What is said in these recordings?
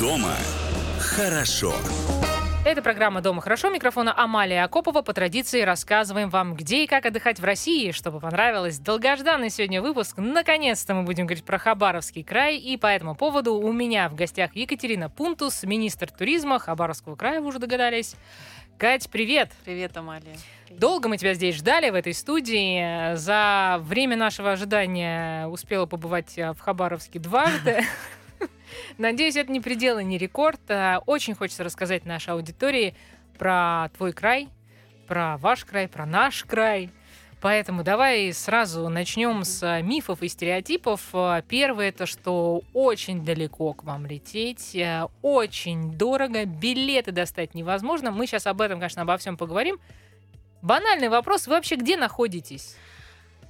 Дома хорошо. Это программа «Дома хорошо». Микрофона Амалия Акопова. По традиции рассказываем вам, где и как отдыхать в России, чтобы понравилось. Долгожданный сегодня выпуск. Наконец-то мы будем говорить про Хабаровский край. И по этому поводу у меня в гостях Екатерина Пунтус, министр туризма Хабаровского края, вы уже догадались. Кать, привет! Привет, Амалия. Долго мы тебя здесь ждали в этой студии. За время нашего ожидания успела побывать в Хабаровске дважды. Надеюсь, это не предел и не рекорд. А, очень хочется рассказать нашей аудитории про твой край, про ваш край, про наш край. Поэтому давай сразу начнем с мифов и стереотипов. Первое это, что очень далеко к вам лететь, очень дорого, билеты достать невозможно. Мы сейчас об этом, конечно, обо всем поговорим. Банальный вопрос: вы вообще где находитесь?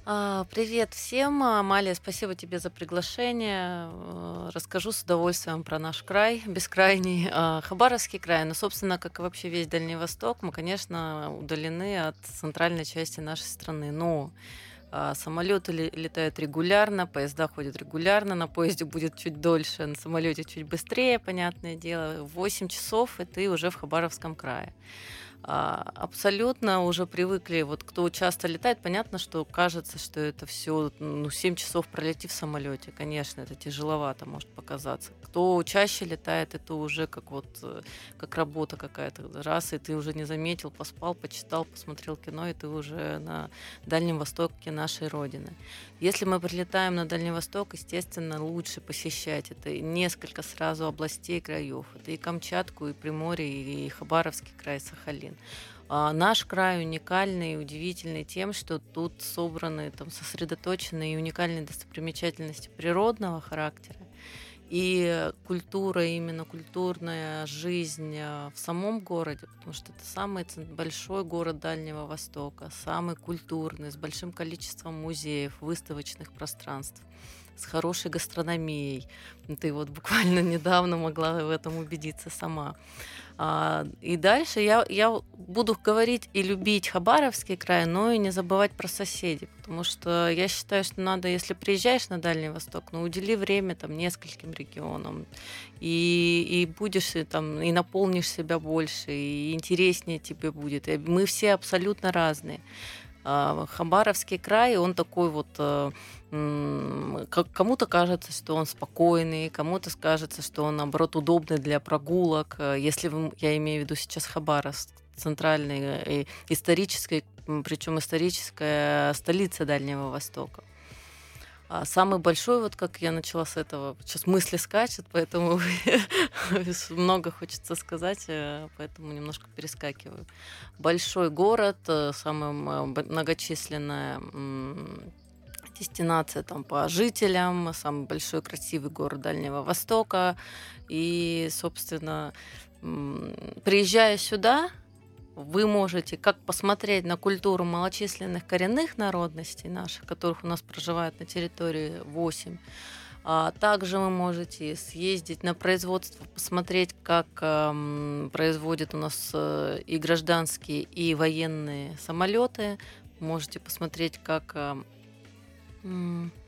А, привет всем. Амалия, спасибо тебе за приглашение. Э, расскажу с удовольствием про наш край, бескрайний а, Хабаровский край. Но, собственно, как и вообще весь Дальний Восток, мы, конечно, удалены от центральной части нашей страны. Но а, Самолеты летают регулярно, поезда ходят регулярно, на поезде будет чуть дольше, на самолете чуть быстрее, понятное дело. 8 часов, и ты уже в Хабаровском крае. А, абсолютно уже привыкли, вот кто часто летает, понятно, что кажется, что это все, ну, 7 часов пролети в самолете, конечно, это тяжеловато может показаться. Кто чаще летает, это уже как вот, э, как работа какая-то, раз, и ты уже не заметил, поспал, почитал, посмотрел кино, и ты уже на Дальнем Востоке нашей Родины. Если мы прилетаем на Дальний Восток, естественно, лучше посещать это несколько сразу областей, краев. Это и Камчатку, и Приморье, и Хабаровский край, Сахалин. А наш край уникальный и удивительный тем, что тут собраны, там, сосредоточены и уникальные достопримечательности природного характера, и культура, именно культурная жизнь а, в самом городе, потому что это самый большой город Дальнего Востока, самый культурный, с большим количеством музеев, выставочных пространств с хорошей гастрономией. Ты вот буквально недавно могла в этом убедиться сама. А, и дальше я, я буду говорить и любить Хабаровский край, но и не забывать про соседей, потому что я считаю, что надо, если приезжаешь на Дальний Восток, ну удели время там нескольким регионам, и, и будешь и, там и наполнишь себя больше, и интереснее тебе будет. И мы все абсолютно разные. А, Хабаровский край, он такой вот э, кому-то кажется, что он спокойный, кому-то кажется, что он, наоборот, удобный для прогулок. Э, если вы, я имею в виду сейчас Хабаровск, центральный, э, исторический, причем историческая столица Дальнего Востока. А самый большой, вот как я начала с этого, сейчас мысли скачут, поэтому много хочется сказать, э, поэтому немножко перескакиваю. Большой город, самая многочисленная дестинация там по жителям, самый большой красивый город Дальнего Востока. И, собственно, приезжая сюда, вы можете как посмотреть на культуру малочисленных коренных народностей наших, которых у нас проживает на территории 8, а также вы можете съездить на производство, посмотреть, как э, производят у нас э, и гражданские, и военные самолеты. Можете посмотреть, как э, как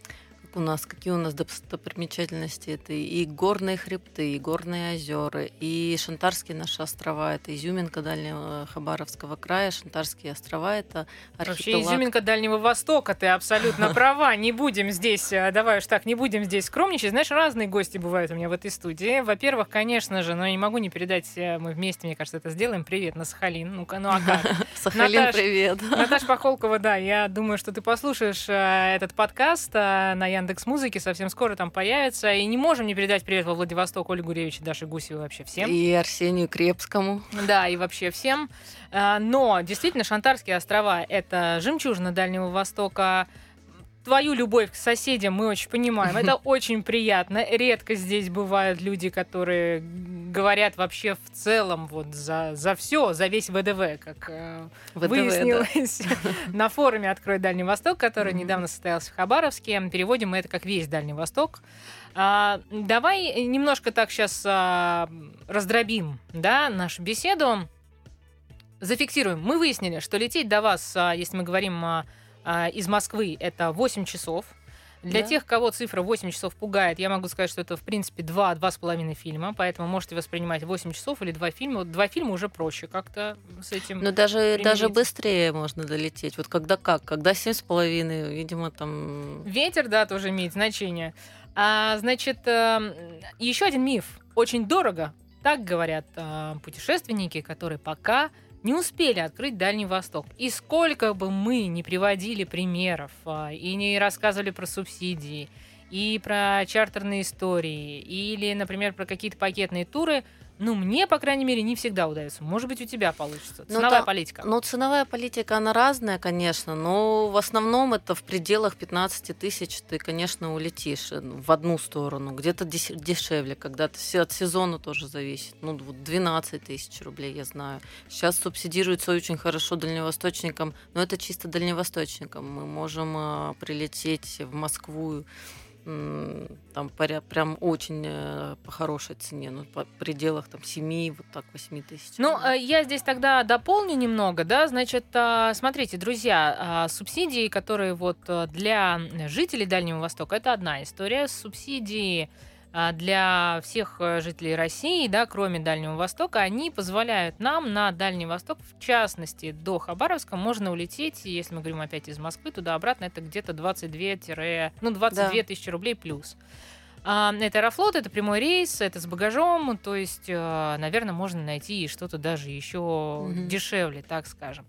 у нас, какие у нас достопримечательности. Это и горные хребты, и горные озера, и Шантарские наши острова. Это изюминка Дальнего Хабаровского края. Шантарские острова — это архипелаг. Вообще изюминка Дальнего Востока, ты абсолютно права. Не будем здесь, э, давай уж так, не будем здесь скромничать. Знаешь, разные гости бывают у меня в этой студии. Во-первых, конечно же, но я не могу не передать, э, мы вместе, мне кажется, это сделаем. Привет на Сахалин. Ну-ка, ну а как? Сахалин, привет. Наташа Пахолкова, да, я думаю, что ты послушаешь э, этот подкаст на Яндекс Музыки совсем скоро там появится. И не можем не передать привет во Владивосток Ольгу Гуревич и Даше Гусевой вообще всем. И Арсению Крепскому. Да, и вообще всем. А, но действительно, Шантарские острова — это жемчужина Дальнего Востока, твою любовь к соседям мы очень понимаем. Это очень приятно. Редко здесь бывают люди, которые говорят вообще в целом вот за, за все, за весь ВДВ, как э, ВДВ, выяснилось да. на форуме «Открой Дальний Восток», который недавно состоялся в Хабаровске. Переводим мы это как «Весь Дальний Восток». А, давай немножко так сейчас а, раздробим да, нашу беседу. зафиксируем. Мы выяснили, что лететь до вас, а, если мы говорим а, а, из Москвы, это 8 часов. Для Да. тех, кого цифра 8 часов пугает, я могу сказать, что это, в принципе, 2-2,5 фильма, поэтому можете воспринимать 8 часов или 2 фильма. Вот два фильма уже проще как-то с этим. Ну, даже, даже примириться. быстрее можно долететь. Вот когда как? Когда семь с половиной, видимо, там... Ветер, да, тоже имеет значение. А, значит, еще один миф. Очень дорого. Так говорят а, путешественники, которые пока не успели открыть Дальний Восток. И сколько бы мы не приводили примеров а, и не рассказывали про субсидии, и про чартерные истории, или, например, про какие-то пакетные туры, ну, мне, по крайней мере, не всегда удается. Может быть, у тебя получится. Ну, Ценовая да, политика. Ну, ценовая политика, она разная, конечно, но в основном это в пределах 15 тысяч ты, конечно, улетишь э, в одну сторону. Где-то деш- дешевле, когда-то все от сезона тоже зависит. Ну, вот 12 тысяч рублей, я знаю. Сейчас субсидируется очень хорошо дальневосточникам, но это чисто дальневосточникам. Мы можем а, прилететь в Москву там прям очень э, по хорошей цене, ну, по пределах там 7, вот так 8 тысяч. Ну, э, я здесь тогда дополню немного, да, значит, а, смотрите, друзья, а, субсидии, которые вот э, для жителей Дальнего Востока, это одна история, субсидии для всех э, жителей России, да, кроме Дальнего Востока, они позволяют нам на Дальний Восток, в частности, до Хабаровска, можно улететь, если мы говорим опять из Москвы, туда-обратно, это где-то 22, ну, 22 Да. тысячи рублей плюс. А, Это Аэрофлот, это прямой рейс, это с багажом, то есть, э, наверное, можно найти что-то даже еще Мгм. дешевле, так скажем.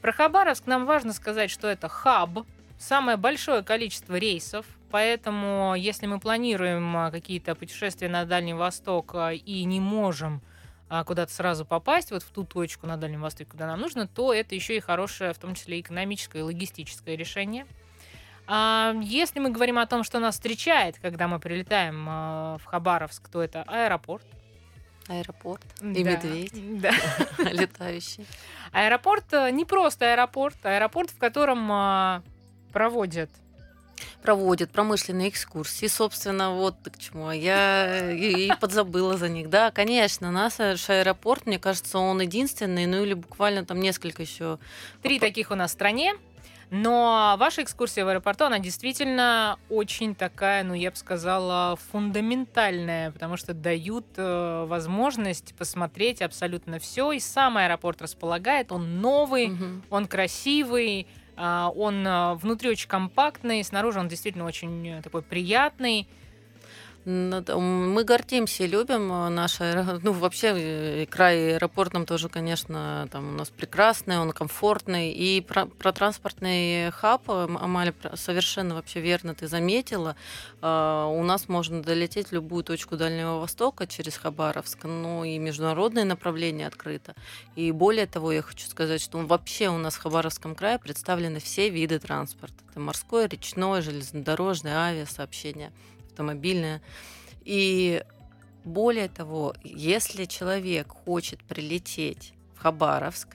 Про Хабаровск нам важно сказать, что это хаб, самое большое количество рейсов, поэтому если мы планируем а, какие-то путешествия на Дальний Восток а, и не можем а, куда-то сразу попасть, вот в ту точку на Дальнем Востоке, куда нам нужно, то это еще и хорошее, в том числе экономическое и логистическое решение. Если мы говорим о том, что нас встречает, когда мы прилетаем в Хабаровск, то это аэропорт. Аэропорт и Да, медведь Да. летающий. Аэропорт э, не просто аэропорт, аэропорт, в котором проводят. Проводят промышленные экскурсии, собственно, вот к чему. А Я и, и подзабыла за них. Да, конечно, наш аэропорт, мне кажется, он единственный, ну или буквально там несколько еще. Три таких у нас в стране. Но ваша экскурсия в аэропорту, она действительно очень такая, ну, я бы сказала, фундаментальная, потому что дают э, возможность посмотреть абсолютно все. И сам аэропорт располагает, он новый, Мгм. он красивый, он а, внутри очень компактный, снаружи он действительно очень э, такой приятный. Мы гордимся любим э, наш аэро- ну вообще э, край аэропортом тоже, конечно, там у нас прекрасный, он комфортный. И про, про транспортный хаб, э, про- совершенно вообще верно ты заметила. А, У нас можно долететь в любую точку Дальнего Востока через Хабаровск, ну и международное направление открыто. И более того, я хочу сказать, что вообще у нас в Хабаровском крае представлены все виды транспорта. Это морской, речной, железнодорожное, авиасообщение автомобильное. И более того, если человек хочет прилететь в Хабаровск,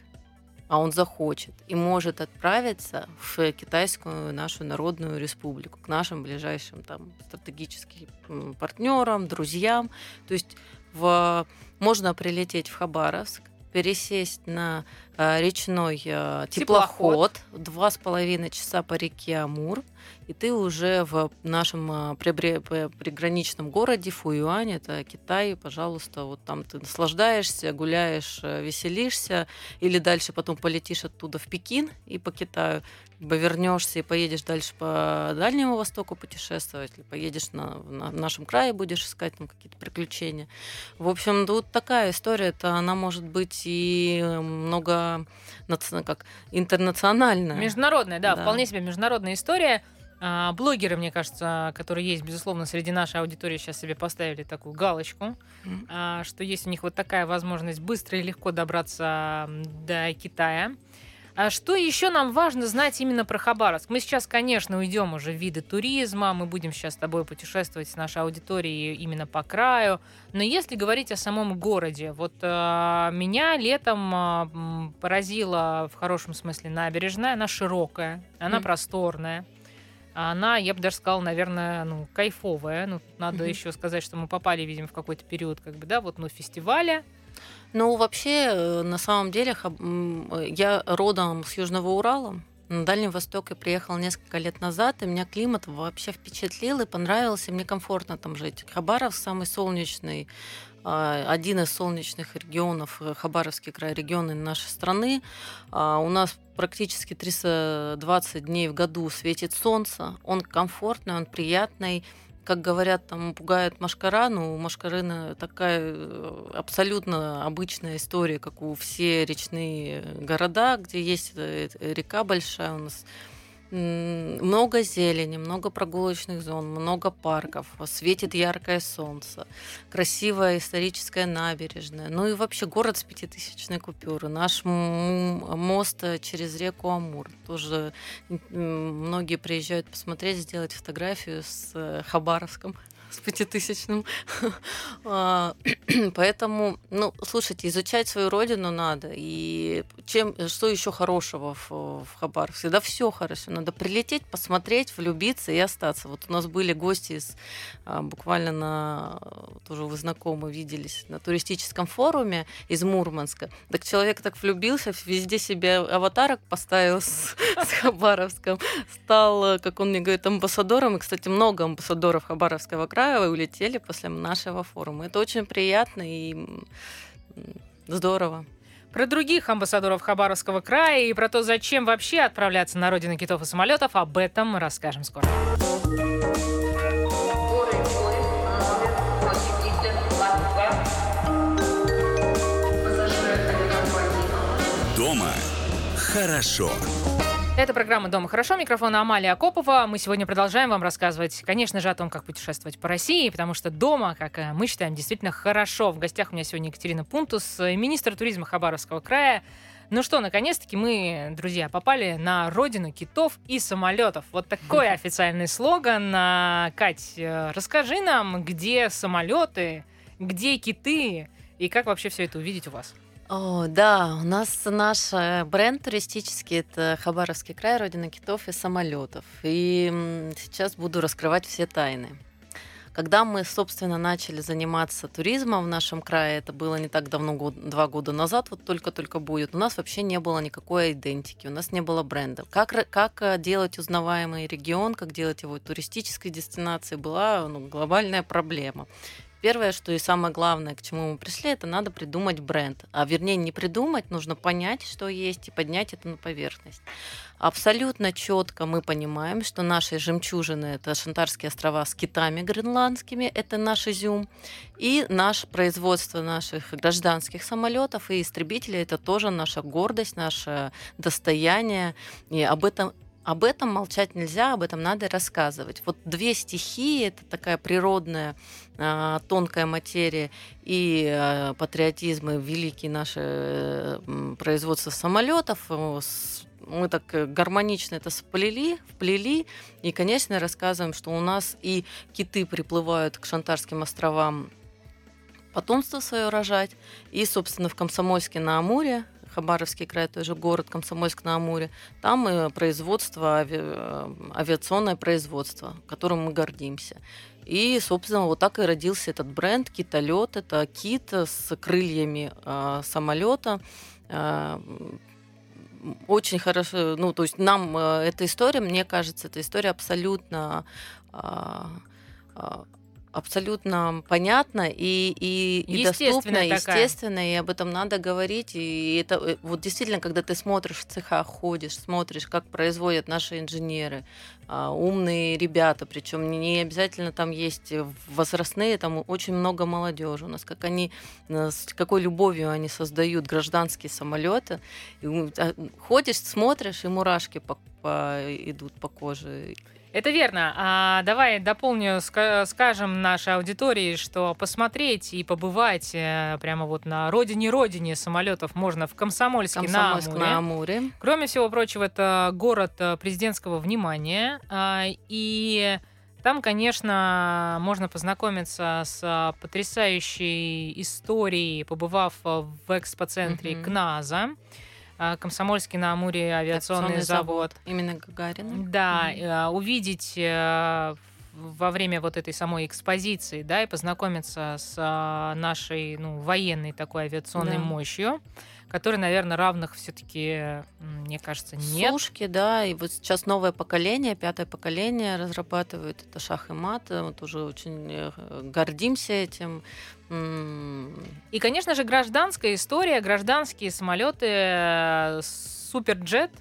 а он захочет и может отправиться в Китайскую нашу народную республику, к нашим ближайшим там стратегическим партнерам, друзьям. То есть в, можно прилететь в Хабаровск, пересесть на э, речной э, Теплоход. теплоход, два с половиной часа по реке Амур, и ты уже в нашем п- приграничном городе Фуюань, это Китай, пожалуйста, вот там ты наслаждаешься, гуляешь, э, веселишься, или дальше потом полетишь оттуда в Пекин и по Китаю, либо вернешься и поедешь дальше по Дальнему Востоку путешествовать, или поедешь на, на- в нашем крае, будешь искать там какие-то приключения. В общем, тут такая история, это она может быть и много как интернациональная. Международная, да, Да. вполне себе международная история. А, Блогеры, мне кажется, которые есть, безусловно, среди нашей аудитории, сейчас себе поставили такую галочку, а, что есть у них вот такая возможность быстро и легко добраться до Китая. А что еще нам важно знать именно про Хабаровск? Мы сейчас, конечно, уйдем уже в виды туризма, мы будем сейчас с тобой путешествовать с нашей аудиторией именно по краю. Но если говорить о самом городе, вот а, меня летом м, поразила в хорошем смысле набережная, она широкая, она Мгм. просторная. Она, я бы даже сказала, наверное, ну, кайфовая. Ну, надо Мгм. еще сказать, что мы попали, видимо, в какой-то период, как бы, да, вот, ну, фестиваля. Ну, вообще, э, на самом деле, я родом с Южного Урала. На Дальний Восток я приехала несколько лет назад, и меня климат вообще впечатлил и понравился, и мне комфортно там жить. Хабаров самый солнечный а, один из солнечных регионов, э, Хабаровский край, регионы нашей страны. А, у нас практически 320 дней в году светит солнце. Он комфортный, он приятный. Как говорят, там пугает машкара, но у машкарына такая э, абсолютно обычная история, как у все речные города, где есть э, река большая у нас много зелени, много прогулочных зон, много парков, светит яркое солнце, красивая историческая набережная, ну и вообще город с пятитысячной купюры, наш мост через реку Амур, тоже многие приезжают посмотреть, сделать фотографию с э, Хабаровском с пятитысячным. А, поэтому, ну, слушайте, изучать свою родину надо. И чем, что еще хорошего в, в Хабаровске? Да все хорошо. Надо прилететь, посмотреть, влюбиться и остаться. Вот у нас были гости из, а, буквально на, тоже вы знакомы, виделись на туристическом форуме из Мурманска. Так человек так влюбился, везде себе аватарок поставил с, с Хабаровском. Стал, как он мне говорит, амбассадором. И, кстати, много амбассадоров Хабаровского края края улетели после нашего форума. Это очень приятно и здорово. Про других амбассадоров Хабаровского края и про то, зачем вообще отправляться на родину китов и самолетов, об этом мы расскажем скоро. Дома хорошо. Это программа «Дома хорошо». Микрофон Амалия Акопова. Мы сегодня продолжаем вам рассказывать, конечно же, о том, как путешествовать по России, потому что дома, как э, мы считаем, действительно хорошо. В гостях у меня сегодня Екатерина Пунтус, э, министр туризма Хабаровского края. Ну что, наконец-таки мы, друзья, попали на родину китов и самолетов. Вот такой официальный слоган. А, Кать, э, расскажи нам, где самолеты, где киты и как вообще все это увидеть у вас? О, да, у нас наш э, бренд туристический, это Хабаровский край, родина китов и самолетов. И сейчас буду раскрывать все тайны. Когда мы, собственно, начали заниматься туризмом в нашем крае, это было не так давно, год, два года назад, вот только-только будет, у нас вообще не было никакой идентики, у нас не было бренда. Как, как э, делать узнаваемый регион, как делать его туристической дестинацией, была ну, глобальная проблема. Первое, что и самое главное, к чему мы пришли, это надо придумать бренд. А вернее, не придумать, нужно понять, что есть, и поднять это на поверхность. Абсолютно четко мы понимаем, что наши жемчужины – это Шантарские острова с китами гренландскими, это наш изюм, и наше производство наших гражданских самолетов и истребителей – это тоже наша гордость, наше достояние. И об этом об этом молчать нельзя, об этом надо рассказывать. Вот две стихии, это такая природная э, тонкая материя и э, патриотизм и великие наши э, производство самолетов. Мы так гармонично это сплели, вплели. И, конечно, рассказываем, что у нас и киты приплывают к Шантарским островам потомство свое рожать. И, собственно, в Комсомольске на Амуре Хабаровский край, тоже город Комсомольск-на-Амуре. Там и производство, ави... Э, авиационное производство, которым мы гордимся. И, собственно, вот так и родился этот бренд «Китолет». Это кит с крыльями э, самолета. Э, очень хорошо, ну, то есть нам э, эта история, мне кажется, эта история абсолютно э, абсолютно понятно и, и, и доступно, такая. естественно, и об этом надо говорить. И это э, вот действительно, когда ты смотришь в цеха, ходишь, смотришь, как производят наши инженеры, а, умные ребята, причем не обязательно там есть возрастные, там очень много молодежи у нас, как они, э, с какой любовью они создают гражданские самолеты. А, ходишь, смотришь, и мурашки по, по, идут по коже. Это верно. А давай дополню, скажем нашей аудитории, что посмотреть и побывать э, прямо вот на родине-родине самолетов можно в Комсомольске, Комсомольск на, Амуре. на Амуре. Кроме всего прочего, это город э, президентского внимания. А, и там, конечно, можно познакомиться с потрясающей историей, побывав в экспоцентре mm-hmm. КНАЗа. А, Комсомольский на Амуре авиационный завод. завод. Именно Гагарина. Да, mm-hmm. увидеть э, во время вот этой самой экспозиции, да, и познакомиться с а, нашей, ну, военной такой авиационной да. мощью, которой, наверное, равных все-таки, мне кажется, нет. Сушки, да, и вот сейчас новое поколение, пятое поколение разрабатывают это шах и мат, вот уже очень э, гордимся этим. И, конечно же, гражданская история, гражданские самолеты, э, суперджет,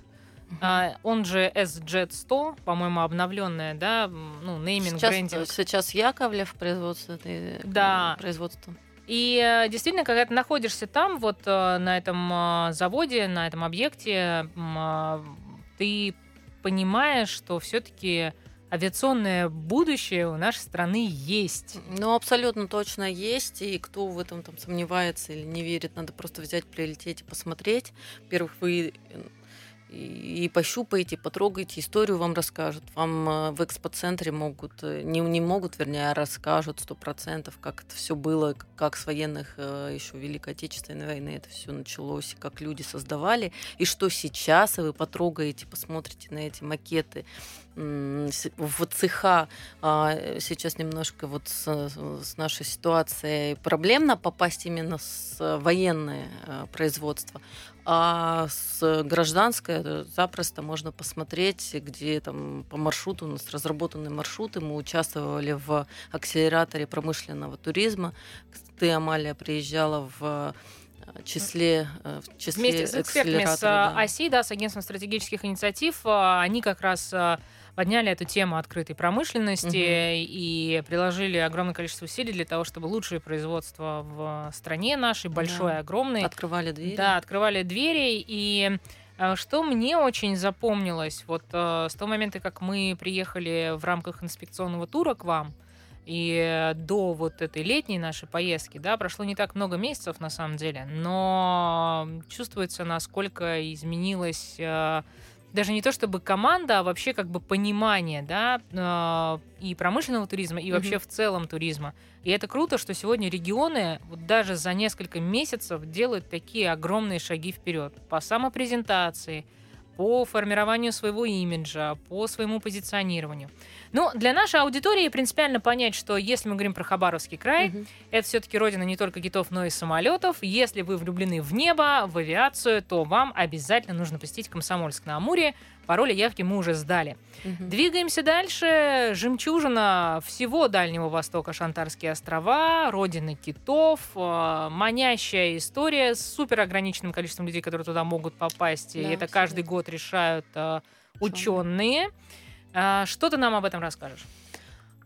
Uh-huh. он же SJet 100, по-моему, обновленная, да, ну, нейминг, сейчас, брендинг. Сейчас Яковлев производство. Да. Производство. И э, действительно, когда ты находишься там, вот э, на этом заводе, на этом объекте, ты понимаешь, что все-таки авиационное будущее у нашей страны есть. Ну, абсолютно точно есть. И кто в этом там сомневается или не верит, надо просто взять, прилететь и посмотреть. Во-первых, вы и пощупаете, потрогаете, историю вам расскажут. Вам э, в экспоцентре могут, э, не, не могут, вернее, а расскажут сто процентов, как это все было, как с военных э, еще Великой Отечественной войны это все началось, как люди создавали, и что сейчас, и вы потрогаете, посмотрите на эти макеты, в цеха а, сейчас немножко вот с, с нашей ситуацией проблемно попасть именно с военное производство, а с гражданской запросто можно посмотреть, где там по маршруту у нас разработаны маршруты. Мы участвовали в акселераторе промышленного туризма. Ты, Амалия, приезжала в числе, в числе Вместе с экспертами с да. ОСИ, да, с агентством стратегических инициатив, они как раз подняли эту тему открытой промышленности угу. и приложили огромное количество усилий для того, чтобы лучшее производство в стране нашей, большое, да. огромное. Открывали двери. Да, открывали двери. И э, что мне очень запомнилось, вот э, с того момента, как мы приехали в рамках инспекционного тура к вам, и до вот этой летней нашей поездки, да, прошло не так много месяцев на самом деле, но чувствуется, насколько изменилась э, даже не то чтобы команда, а вообще как бы понимание, да, э, и промышленного туризма, и вообще mm-hmm. в целом туризма. И это круто, что сегодня регионы вот даже за несколько месяцев делают такие огромные шаги вперед по самопрезентации, по формированию своего имиджа, по своему позиционированию. Ну, для нашей аудитории принципиально понять, что если мы говорим про Хабаровский край, угу. это все-таки родина не только китов, но и самолетов. Если вы влюблены в небо, в авиацию, то вам обязательно нужно посетить Комсомольск на Амуре. Пароли явки мы уже сдали. Угу. Двигаемся дальше. Жемчужина всего Дальнего Востока, Шантарские острова, родина китов, э, манящая история с супер ограниченным количеством людей, которые туда могут попасть. Да, и это каждый год решают э, ученые. А, что ты нам об этом расскажешь?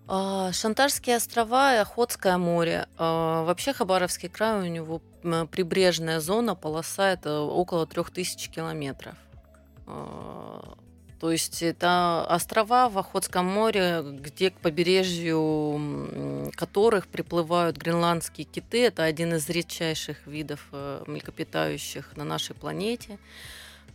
А, Шантарские острова и Охотское море. А, вообще Хабаровский край, у него прибрежная зона, полоса это около 3000 километров. То есть это острова в Охотском море, где к побережью которых приплывают гренландские киты. Это один из редчайших видов э, млекопитающих на нашей планете.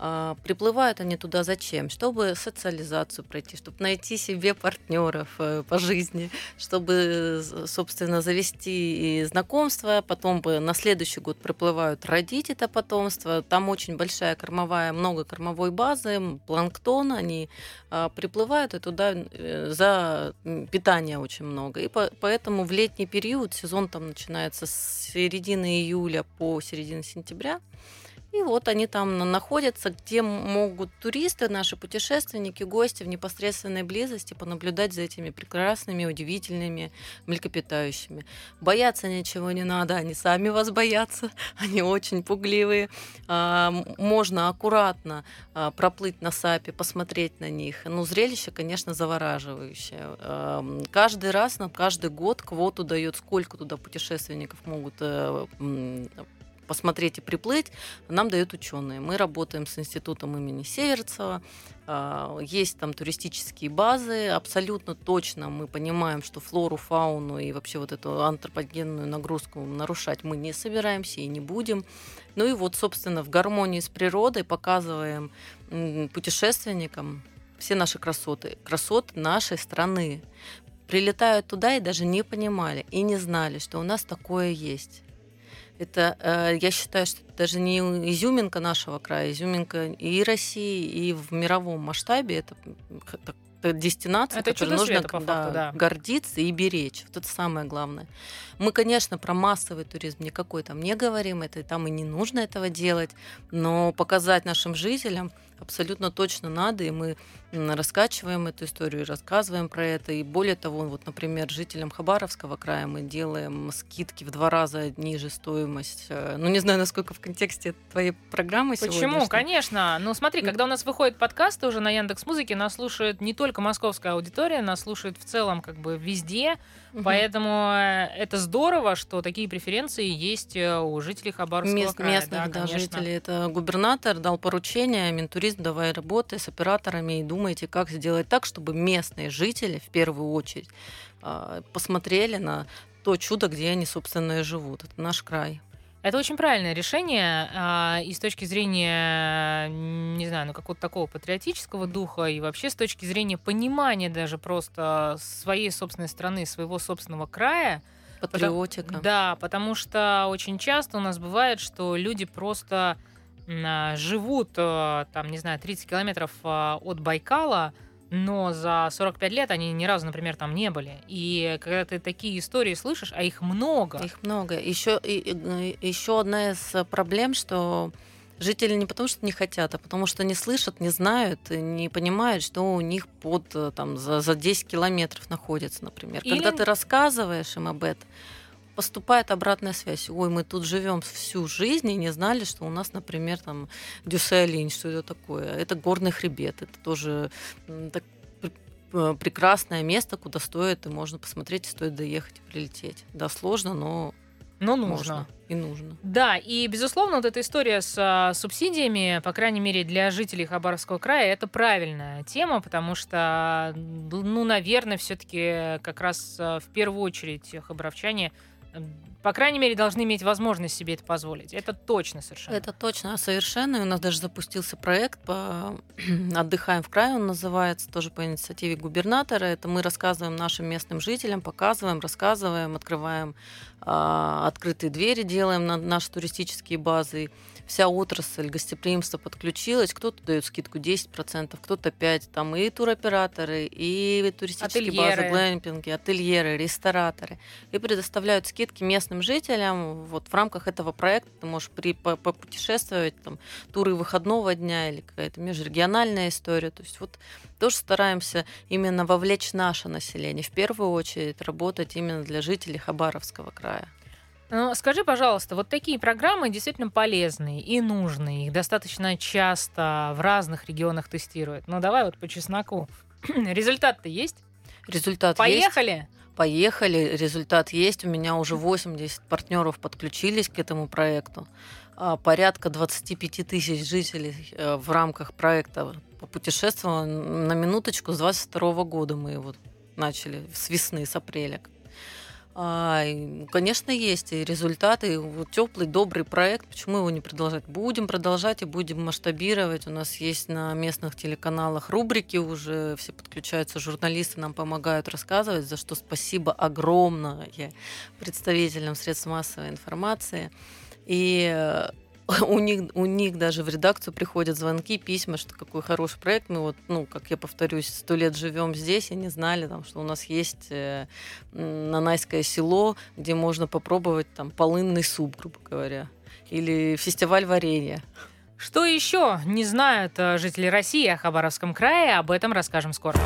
А, приплывают они туда зачем? Чтобы социализацию пройти, чтобы найти себе партнеров э, по жизни, чтобы, собственно, завести знакомство, потом бы на следующий год приплывают родить это потомство. Там очень большая кормовая, много кормовой базы, планктон, они а, приплывают и туда э, за питание очень много. И поэтому в летний период сезон там начинается с середины июля по середину сентября. И вот они там находятся, где могут туристы, наши путешественники, гости в непосредственной близости понаблюдать за этими прекрасными, удивительными млекопитающими. Бояться ничего не надо, они сами вас боятся, они очень пугливые. А, можно аккуратно а, проплыть на САПе, посмотреть на них. Ну, зрелище, конечно, завораживающее. А, каждый раз, на каждый год квоту дает, сколько туда путешественников могут э, посмотреть и приплыть, нам дают ученые. Мы работаем с институтом имени Северцева, а, есть там туристические базы, абсолютно точно мы понимаем, что флору, фауну и вообще вот эту антропогенную нагрузку нарушать мы не собираемся и не будем. Ну и вот, собственно, в гармонии с природой показываем путешественникам все наши красоты, красоты нашей страны. Прилетают туда и даже не понимали и не знали, что у нас такое есть. Это, э, я считаю, что это даже не изюминка нашего края, изюминка и России, и в мировом масштабе. Это дестинация, это которой нужно света, факту, да, да. гордиться и беречь. Вот это самое главное. Мы, конечно, про массовый туризм никакой там не говорим, это там и не нужно этого делать, но показать нашим жителям абсолютно точно надо, и мы раскачиваем эту историю, рассказываем про это. И более того, вот, например, жителям Хабаровского края мы делаем скидки в два раза ниже стоимость. Э, ну, не знаю, насколько в контексте твоей программы Почему? Конечно. Ну, смотри, когда у нас выходит подкаст уже на Яндекс Музыке, нас слушает не только московская аудитория, нас слушает в целом как бы везде. Угу. Поэтому э, это здорово, что такие преференции есть э, у жителей Хабаровского Мест, края. Местных да, да, жителей. Это губернатор дал поручение, Минтуризм, давай работай с операторами и думайте, как сделать так, чтобы местные жители в первую очередь а, посмотрели на то чудо, где они, собственно, и живут. Это наш край. Это очень правильное решение а, и с точки зрения, не знаю, ну какого-то такого патриотического духа, и вообще с точки зрения понимания даже просто своей собственной страны, своего собственного края. Патриотика. Потому, да, потому что очень часто у нас бывает, что люди просто живут, а, там, не знаю, 30 километров а, от Байкала, но за 45 лет они ни разу, например, там не были. И когда ты такие истории слышишь, а их много. Их много. Еще, и, еще одна из проблем, что жители не потому что не хотят, а потому что не слышат, не знают, не понимают, что у них под там, за, за 10 километров находится, например. Или... Когда ты рассказываешь им об этом, поступает обратная связь. Ой, мы тут живем всю жизнь и не знали, что у нас, например, там Дюсселинь, что это такое. Это горный хребет, это тоже так, прекрасное место, куда стоит и можно посмотреть, стоит доехать и прилететь. Да, сложно, но но нужно. Можно и нужно. Да, и, безусловно, вот эта история с а, субсидиями, по крайней мере, для жителей Хабаровского края, это правильная тема, потому что, ну, наверное, все-таки как раз а, в первую очередь хабаровчане по крайней мере, должны иметь возможность себе это позволить. Это точно совершенно. Это точно, совершенно. И у нас даже запустился проект по «Отдыхаем в крае», он называется, тоже по инициативе губернатора. Это мы рассказываем нашим местным жителям, показываем, рассказываем, открываем а, открытые двери, делаем на наши туристические базы вся отрасль гостеприимства подключилась. Кто-то дает скидку 10%, кто-то 5%. Там и туроператоры, и туристические ательеры. базы, глэмпинги, ательеры, рестораторы. И предоставляют скидки местным жителям. Вот в рамках этого проекта ты можешь при, попутешествовать, там, туры выходного дня или какая-то межрегиональная история. То есть вот тоже стараемся именно вовлечь наше население. В первую очередь работать именно для жителей Хабаровского края. Ну, скажи, пожалуйста, вот такие программы действительно полезные и нужные. Их достаточно часто в разных регионах тестируют. Ну, давай вот по чесноку. Результат-то есть? Результат Поехали? есть. Поехали, результат есть. У меня уже 80 партнеров подключились к этому проекту. А, порядка 25 тысяч жителей э, в рамках проекта попутешествовало на минуточку с 22 года мы его начали, с весны, с апреля. А, конечно, есть и результаты. Вот теплый, добрый проект. Почему его не продолжать? Будем продолжать и будем масштабировать. У нас есть на местных телеканалах рубрики уже. Все подключаются, журналисты нам помогают рассказывать, за что спасибо огромное представителям средств массовой информации. И э, у них, у них даже в редакцию приходят звонки, письма, что какой хороший проект. Мы вот, ну, как я повторюсь, сто лет живем здесь и не знали, там, что у нас есть э, Нанайское село, где можно попробовать там полынный суп, грубо говоря, или фестиваль варенья. Что еще не знают э, жители России о Хабаровском крае, об этом расскажем скоро.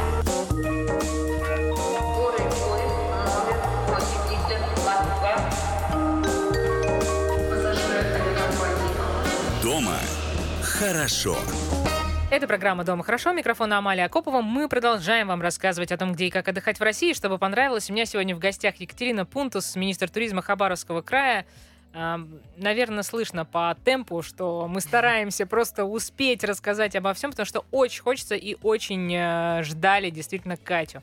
Хорошо. Это программа «Дома хорошо». Микрофон Амалия Акопова. Мы продолжаем вам рассказывать о том, где и как отдыхать в России. Чтобы понравилось, у меня сегодня в гостях Екатерина Пунтус, министр туризма Хабаровского края. Наверное, слышно по темпу, что мы стараемся просто успеть рассказать обо всем, потому что очень хочется и очень э, ждали действительно Катю.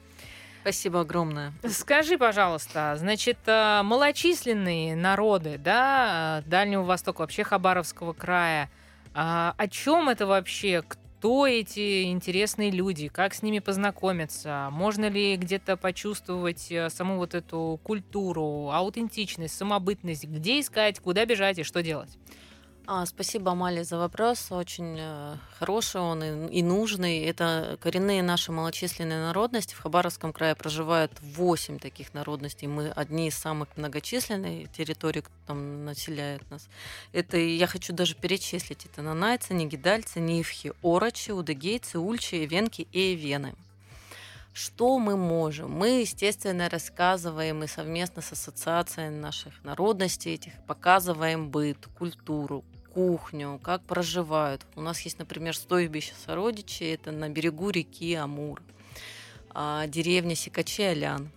Спасибо огромное. Скажи, пожалуйста, значит, э, малочисленные народы, да, Дальнего Востока, вообще Хабаровского края – а, о чем это вообще? Кто эти интересные люди? Как с ними познакомиться? Можно ли где-то почувствовать э, саму вот эту культуру, аутентичность, самобытность? Где искать, куда бежать и что делать? А, спасибо, Амалия, за вопрос. Очень э, хороший он и, и нужный. Это коренные наши малочисленные народности. В Хабаровском крае проживают 8 таких народностей. Мы одни из самых многочисленных территорий, кто там населяет нас. Это я хочу даже перечислить. Это нанайцы, нигидальцы, нивхи, орочи, удыгейцы, ульчи, венки и вены. Что мы можем? Мы, естественно, рассказываем и совместно с ассоциацией наших народностей этих показываем быт, культуру, кухню, как проживают. У нас есть, например, стойбище сородичей, это на берегу реки Амур, а, деревня Сикачи-Алян.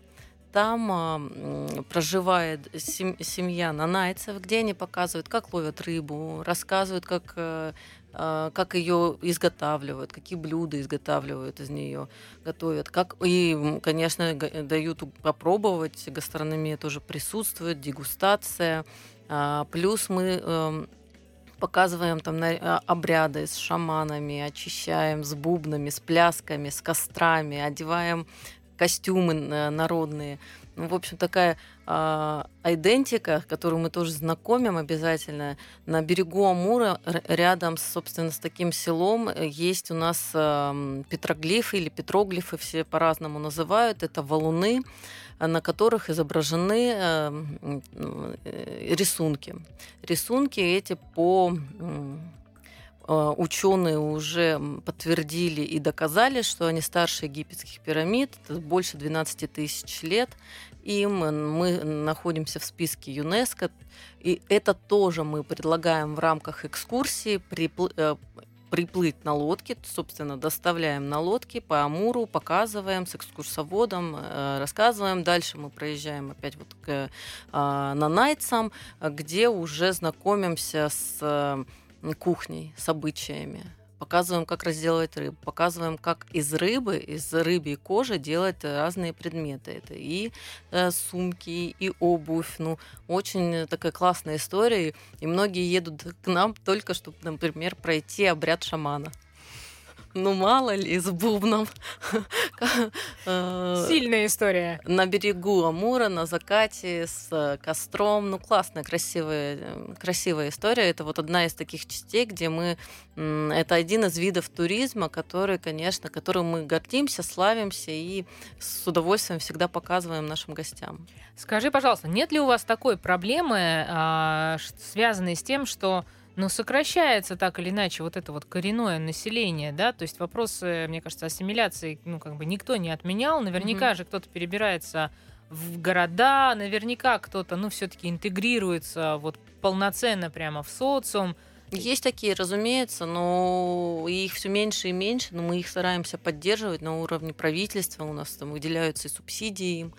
Там а, проживает семья нанайцев, где они показывают, как ловят рыбу, рассказывают, как э, а, как ее изготавливают, какие блюда изготавливают из нее, готовят, как и, конечно, дают попробовать, гастрономия тоже присутствует, дегустация. Плюс мы эм, показываем там а, обряды с шаманами, очищаем с бубнами, с плясками, с кострами, одеваем костюмы э, народные. Ну, в общем, такая а, айдентика, которую мы тоже знакомим обязательно. На берегу Амура, рядом, собственно, с таким селом, э, есть у нас а, петроглифы или петроглифы, все по-разному называют. Это валуны, на которых изображены а, рисунки. Рисунки эти по ученые уже подтвердили и доказали, что они старше египетских пирамид, больше 12 тысяч лет им, мы находимся в списке ЮНЕСКО, и это тоже мы предлагаем в рамках экскурсии э, приплыть на лодке, собственно, доставляем на лодке по Амуру, показываем с экскурсоводом, э, рассказываем. Дальше мы проезжаем опять вот к э, Нанайцам, где уже знакомимся с кухней, с обычаями показываем, как разделывать рыбу, показываем, как из рыбы, из рыбьей кожи делать разные предметы. Это и э, сумки, и обувь. Ну, очень такая классная история. И многие едут к нам только, чтобы, например, пройти обряд шамана ну мало ли, с бубном. Э, Сильная история. На берегу Амура, на закате, с костром. Ну, классная, красивая, красивая история. Это вот одна из таких частей, где мы... Это один из видов туризма, который, конечно, которым мы гордимся, славимся и с удовольствием всегда показываем нашим гостям. Скажи, пожалуйста, нет ли у вас такой проблемы, а, связанной с тем, что но сокращается так или иначе вот это вот коренное население, да, то есть вопросы, мне кажется, ассимиляции, ну, как бы никто не отменял, наверняка mm-hmm. же кто-то перебирается в города, наверняка кто-то, ну, все-таки интегрируется вот полноценно прямо в социум. Есть такие, разумеется, но их все меньше и меньше, но мы их стараемся поддерживать на уровне правительства, у нас там выделяются и субсидии им,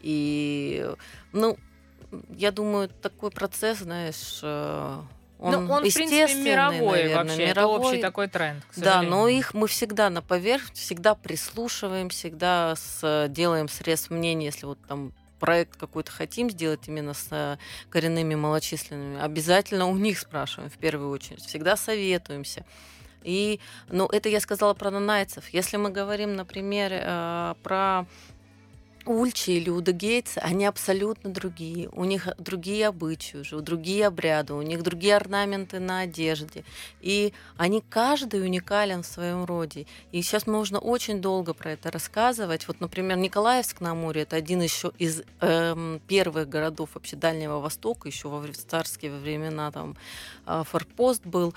и, ну, я думаю, такой процесс, знаешь, э, он, ну, он в принципе, мировой наверное, вообще. Мировой. Это общий такой тренд. да, но их мы всегда на поверхности, всегда прислушиваем, всегда с, делаем срез мнений, если вот там проект какой-то хотим сделать именно с э, коренными малочисленными, обязательно у них спрашиваем в первую очередь, всегда советуемся. И, ну, это я сказала про нанайцев. Если мы говорим, например, э, про Ульчи или удагейцы, они абсолютно другие. У них другие обычаи уже, другие обряды, у них другие орнаменты на одежде. И они каждый уникален в своем роде. И сейчас можно очень долго про это рассказывать. Вот, например, Николаевск на Амуре это один еще из эм, первых городов вообще Дальнего Востока, еще во царские времена там э, форпост был.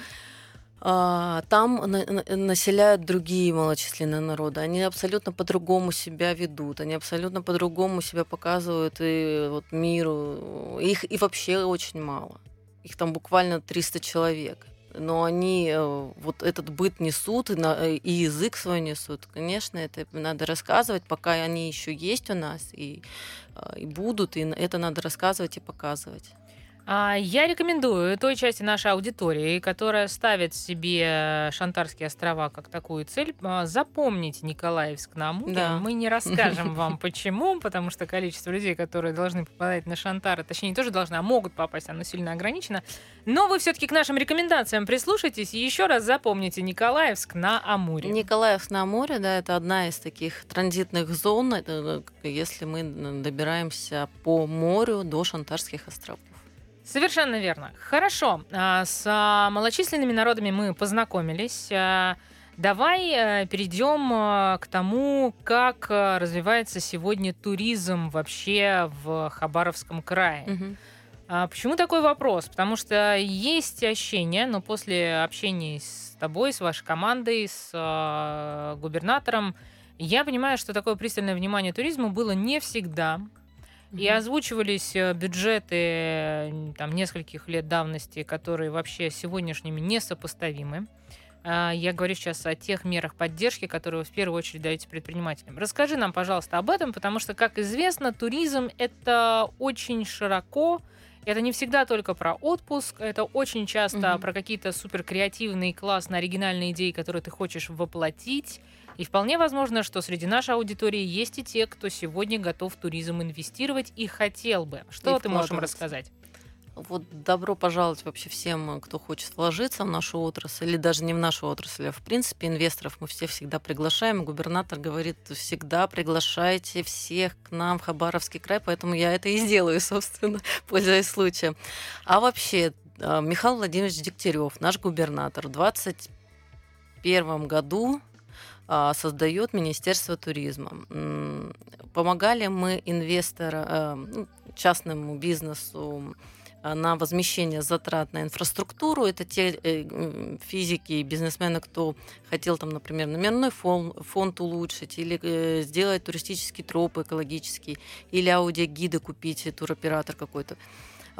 А, там населяют другие малочисленные народы. Они абсолютно по-другому себя ведут, они абсолютно по-другому себя показывают и вот миру. Их и вообще очень мало. Их там буквально 300 человек. Но они э, вот этот быт несут и, на, и язык свой несут. Конечно, это надо рассказывать, пока они еще есть у нас и, э, и будут, и это надо рассказывать и показывать. А, я рекомендую той части нашей аудитории, которая ставит себе Шантарские острова как такую цель, а, запомнить Николаевск на Амуре. Да. Мы не расскажем вам почему, потому что количество людей, которые должны попадать на Шантары, точнее не тоже должны, а могут попасть, оно сильно ограничено. Но вы все-таки к нашим рекомендациям прислушайтесь и еще раз запомните Николаевск на Амуре. Николаевск на Амуре, да, это одна из таких транзитных зон, это, если мы добираемся по морю до Шантарских островов. Совершенно верно. Хорошо. А, с а, малочисленными народами мы познакомились. А, давай перейдем к тому, как развивается сегодня туризм вообще в Хабаровском крае. А почему такой вопрос? Потому что есть ощущение, но после общения с тобой, с вашей командой, с э, губернатором, я понимаю, что такое пристальное внимание туризму было не всегда. И озвучивались э, бюджеты там, нескольких лет давности, которые вообще сегодняшними несопоставимы. А, Я говорю сейчас о тех мерах поддержки, которые вы в первую очередь даете предпринимателям. Расскажи нам, пожалуйста, об этом, потому что, как известно, туризм это очень широко. Это не всегда только про отпуск, это очень часто Мгм. про какие-то супер креативные, классные, оригинальные идеи, которые ты хочешь воплотить. И вполне возможно, что среди нашей аудитории есть и те, кто сегодня готов в туризм инвестировать и хотел бы. Что И ты можешь им рассказать? Вот добро пожаловать вообще всем, кто хочет вложиться в нашу отрасль, или даже не в нашу отрасль, а в принципе инвесторов мы все всегда приглашаем. Губернатор говорит, всегда приглашайте всех к нам в Хабаровский край, поэтому я это и сделаю, собственно, пользуясь случаем. А вообще, а, Михаил Владимирович Дегтярев, наш губернатор, в 2021 году а, создает Министерство туризма. Помогали мы инвесторам, э, ну, частному бизнесу на возмещение затрат на инфраструктуру. Это те э, физики и бизнесмены, кто хотел там, например, номерной фон- фонд улучшить или э, сделать туристический троп экологический, или аудиогиды купить, туроператор какой-то.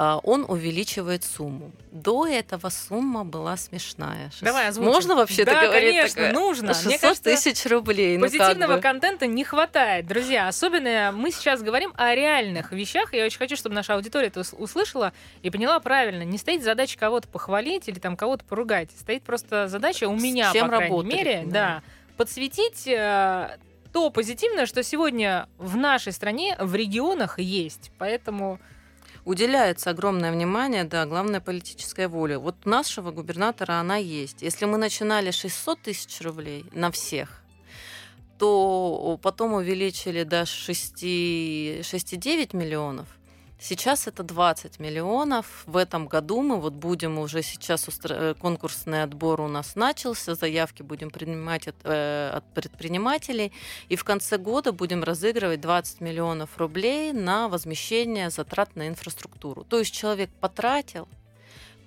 А, Он увеличивает сумму. До этого сумма была смешная. Давай озвучим. Можно вообще-то да, говорить? конечно, такое? нужно. Мне 600 кажется, тысяч рублей. ну Позитивного бы. контента не хватает, друзья. Особенно мы сейчас говорим о реальных вещах. Я очень хочу, чтобы наша аудитория это ус- услышала и поняла правильно. Не стоит задача кого-то похвалить или там кого-то поругать. Стоит просто задача у С меня, чем по крайней работать, мере, да. да, подсветить э, то позитивное, что сегодня в нашей стране, в регионах есть. Поэтому Уделяется огромное внимание, да, главное политическая воля. Вот нашего губернатора она есть. Если мы начинали 600 тысяч рублей на всех, то потом увеличили до 6, 6,9 миллионов. Сейчас это 20 миллионов. В этом году мы вот будем уже сейчас устра- э, конкурсный отбор у нас начался, заявки будем принимать от, э, от предпринимателей, и в конце года будем разыгрывать 20 миллионов рублей на возмещение затрат на инфраструктуру. То есть человек потратил,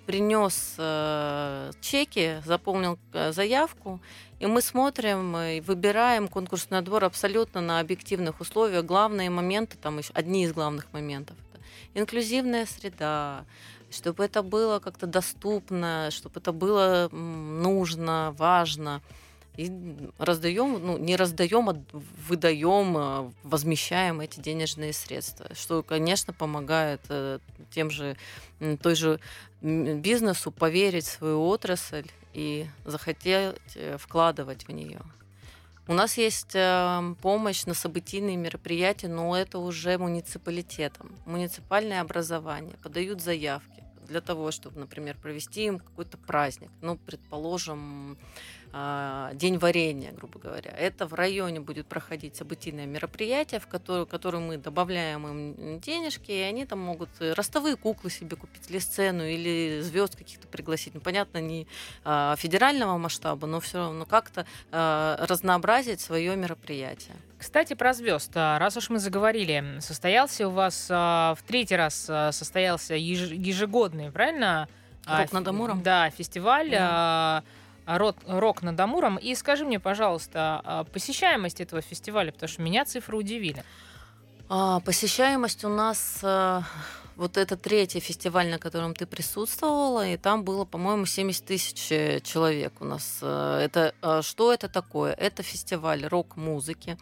принес э, чеки, заполнил э, заявку, и мы смотрим э, и выбираем конкурсный отбор абсолютно на объективных условиях. Главные моменты, там еще одни из главных моментов, инклюзивная среда, чтобы это было как-то доступно, чтобы это было нужно, важно. И раздаем, ну, не раздаем, а выдаем, э, возмещаем эти денежные средства, что, конечно, помогает э, тем же, той же бизнесу поверить в свою отрасль и захотеть э, вкладывать в нее. У нас есть э, помощь на событийные мероприятия, но это уже муниципалитетом. Муниципальное образование подают заявки для того, чтобы, например, провести им какой-то праздник. Ну, предположим, День варенья, грубо говоря. Это в районе будет проходить событийное мероприятие, в которое, которое мы добавляем им денежки, и они там могут э, ростовые куклы себе купить, или сцену, или звезд каких-то пригласить. Ну, понятно, не а, федерального масштаба, но все равно как-то а, разнообразить свое мероприятие. Кстати, про звезд. А, Раз уж мы заговорили, состоялся у вас а, в третий раз а, состоялся еж- ежегодный, правильно? А, «Рок над Амуром»? Да, фестиваль Да. А, «Рот- «Рок над Амуром». И скажи мне, пожалуйста, а, посещаемость этого фестиваля, потому что меня цифры удивили. А, посещаемость у нас а, вот это третий фестиваль, на котором ты присутствовала, и там было, по-моему, 70 тысяч э, человек у нас. Э, Это что это такое? Это фестиваль рок-музыки.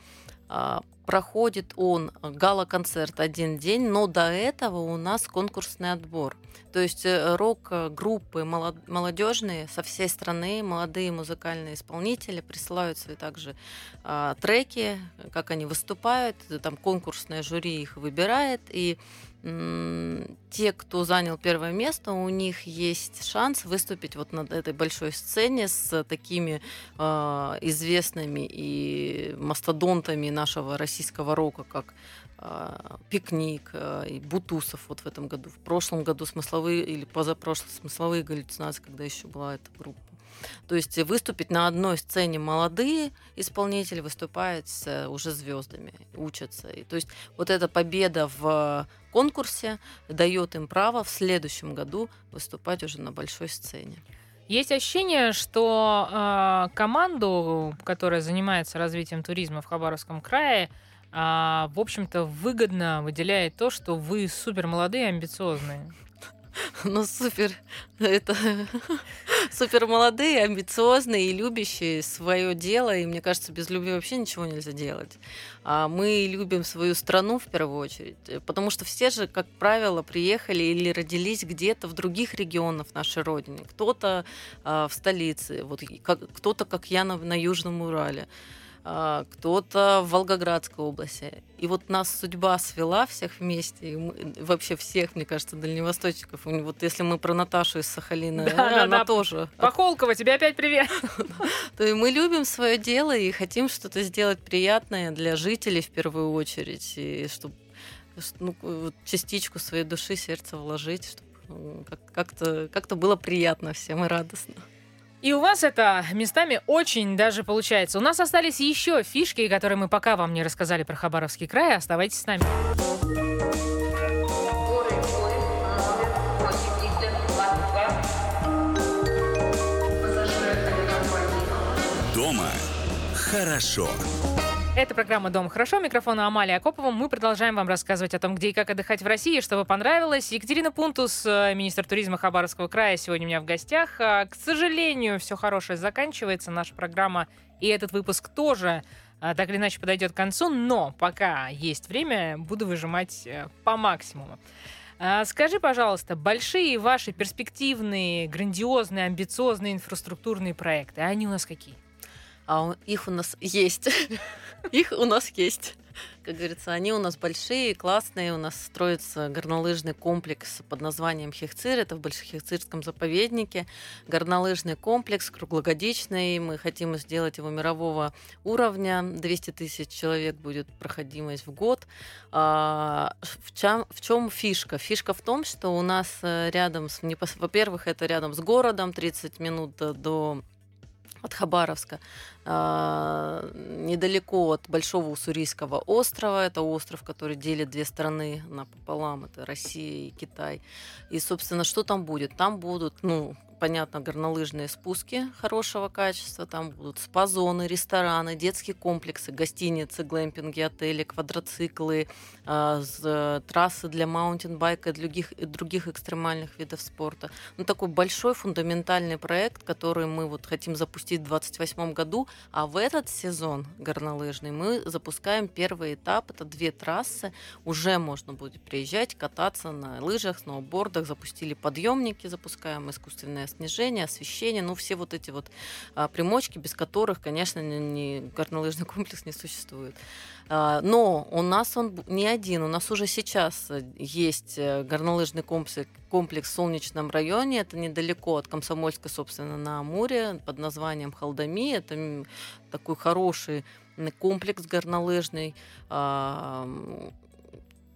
А, Проходит он гала-концерт один день, но до этого у нас конкурсный отбор. То есть э, рок-группы молодежные со всей страны, молодые музыкальные исполнители присылают свои также а, треки, как они выступают, там конкурсное жюри их выбирает, и те, кто занял первое место, у них есть шанс выступить вот на этой большой сцене с такими а, известными и мастодонтами нашего российского рока, как пикник и Бутусов вот в этом году. В прошлом году смысловые или позапрошлом смысловые галлюцинации, когда еще была эта группа. То есть выступить на одной сцене молодые исполнители выступают с уже звездами, учатся. И, то есть вот эта победа в конкурсе дает им право в следующем году выступать уже на большой сцене. Есть ощущение, что э, команду, которая занимается развитием туризма в Хабаровском крае, э, в общем-то, выгодно выделяет то, что вы супер молодые амбициозные. Ну, супер. Это супер молодые, амбициозные и любящие свое дело. И мне кажется, без любви вообще ничего нельзя делать. А мы любим свою страну в первую очередь. Потому что все же, как правило, приехали или родились где-то в других регионах нашей Родины. Кто-то а, в столице, вот, кто-то, как я, на, на Южном Урале. А, кто-то в Волгоградской области. И вот нас судьба свела всех вместе, и мы, вообще всех, мне кажется, дальневосточников. Вот если мы про Наташу из Сахалина, да, да, она да. тоже. Похолкова, тебе опять привет. То и мы любим свое дело и хотим что-то сделать приятное для жителей в первую очередь, и чтобы ну, частичку своей души, сердца вложить, чтобы ну, как-то как было приятно всем и радостно. И у вас это местами очень даже получается. У нас остались еще фишки, которые мы пока вам не рассказали про Хабаровский край. Оставайтесь с нами. Дома хорошо. Это программа «Дом хорошо». Микрофон Амалия Акопова. Мы продолжаем вам рассказывать о том, где и как отдыхать в России, чтобы понравилось. Екатерина Пунтус, э, министр туризма Хабаровского края, сегодня у меня в гостях. А, к сожалению, все хорошее заканчивается. Наша программа и этот выпуск тоже а, так или иначе подойдет к концу, но пока есть время, буду выжимать э, по максимуму. А, скажи, пожалуйста, большие ваши перспективные, грандиозные, амбициозные инфраструктурные проекты, они у нас какие? А их у нас есть. их у нас есть. Как говорится, они у нас большие, классные. У нас строится горнолыжный комплекс под названием Хехцир. Это в Большехехцирском заповеднике. Горнолыжный комплекс круглогодичный. Мы хотим сделать его мирового уровня. 200 тысяч человек будет проходимость в год. А, в чем, в чем фишка? Фишка в том, что у нас э, рядом с... Во-первых, это рядом с городом, 30 минут до от Хабаровска, а, недалеко от Большого Уссурийского острова. Это остров, который делит две страны напополам. Это Россия и Китай. И, собственно, что там будет? Там будут, ну, понятно, горнолыжные спуски хорошего качества, там будут спа-зоны, рестораны, детские комплексы, гостиницы, глэмпинги, отели, квадроциклы, э, трассы для маунтинбайка и других, и других экстремальных видов спорта. Ну, такой большой фундаментальный проект, который мы вот хотим запустить в 2028 году, а в этот сезон горнолыжный мы запускаем первый этап, это две трассы, уже можно будет приезжать, кататься на лыжах, сноубордах, запустили подъемники, запускаем искусственное снижение, освещение, ну, все вот эти вот а, примочки, без которых, конечно, ни, горнолыжный комплекс не существует. А, но у нас он не один, у нас уже сейчас есть э, горнолыжный комплекс, комплекс в Солнечном районе, это недалеко от Комсомольска, собственно, на Амуре, под названием Халдами, это такой хороший комплекс горнолыжный, а,